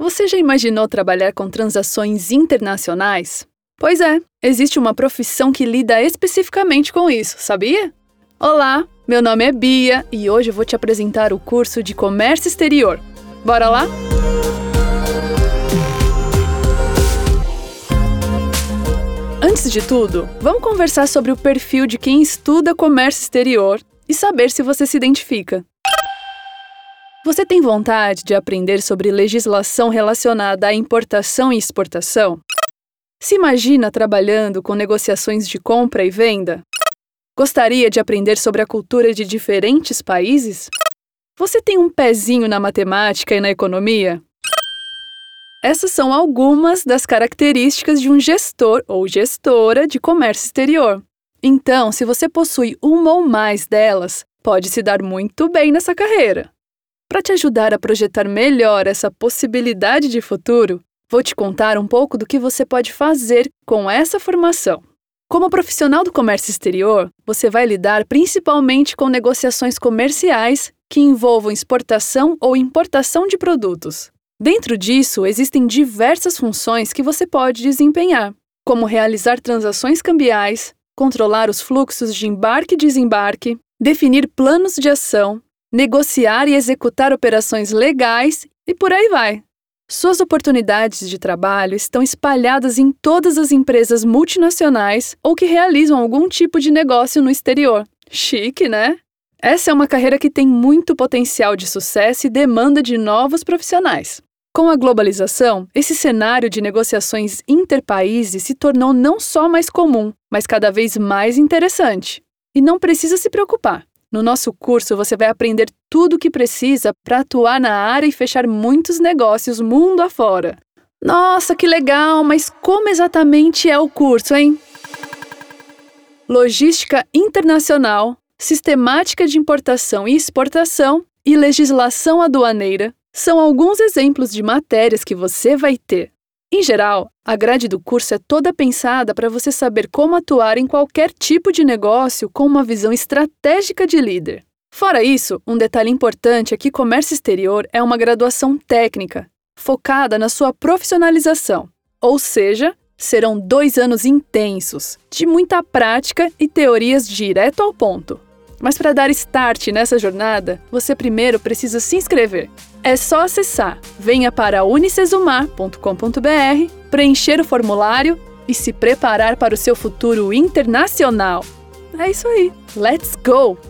Você já imaginou trabalhar com transações internacionais? Pois é, existe uma profissão que lida especificamente com isso, sabia? Olá, meu nome é Bia e hoje eu vou te apresentar o curso de Comércio Exterior. Bora lá? Antes de tudo, vamos conversar sobre o perfil de quem estuda comércio exterior e saber se você se identifica. Você tem vontade de aprender sobre legislação relacionada à importação e exportação? Se imagina trabalhando com negociações de compra e venda? Gostaria de aprender sobre a cultura de diferentes países? Você tem um pezinho na matemática e na economia? Essas são algumas das características de um gestor ou gestora de comércio exterior. Então, se você possui uma ou mais delas, pode se dar muito bem nessa carreira. Para te ajudar a projetar melhor essa possibilidade de futuro, vou te contar um pouco do que você pode fazer com essa formação. Como profissional do comércio exterior, você vai lidar principalmente com negociações comerciais que envolvam exportação ou importação de produtos. Dentro disso, existem diversas funções que você pode desempenhar, como realizar transações cambiais, controlar os fluxos de embarque e desembarque, definir planos de ação, negociar e executar operações legais e por aí vai. Suas oportunidades de trabalho estão espalhadas em todas as empresas multinacionais ou que realizam algum tipo de negócio no exterior. Chique, né? Essa é uma carreira que tem muito potencial de sucesso e demanda de novos profissionais. Com a globalização, esse cenário de negociações interpaíses se tornou não só mais comum, mas cada vez mais interessante. E não precisa se preocupar. No nosso curso, você vai aprender tudo o que precisa para atuar na área e fechar muitos negócios mundo afora. Nossa, que legal! Mas como exatamente é o curso, hein? Logística internacional, sistemática de importação e exportação e legislação aduaneira são alguns exemplos de matérias que você vai ter. Em geral, a grade do curso é toda pensada para você saber como atuar em qualquer tipo de negócio com uma visão estratégica de líder. Fora isso, um detalhe importante é que comércio exterior é uma graduação técnica, focada na sua profissionalização. Ou seja, serão dois anos intensos, de muita prática e teorias direto ao ponto. Mas para dar start nessa jornada, você primeiro precisa se inscrever. É só acessar venha para unicesumar.com.br, preencher o formulário e se preparar para o seu futuro internacional. É isso aí. Let's go!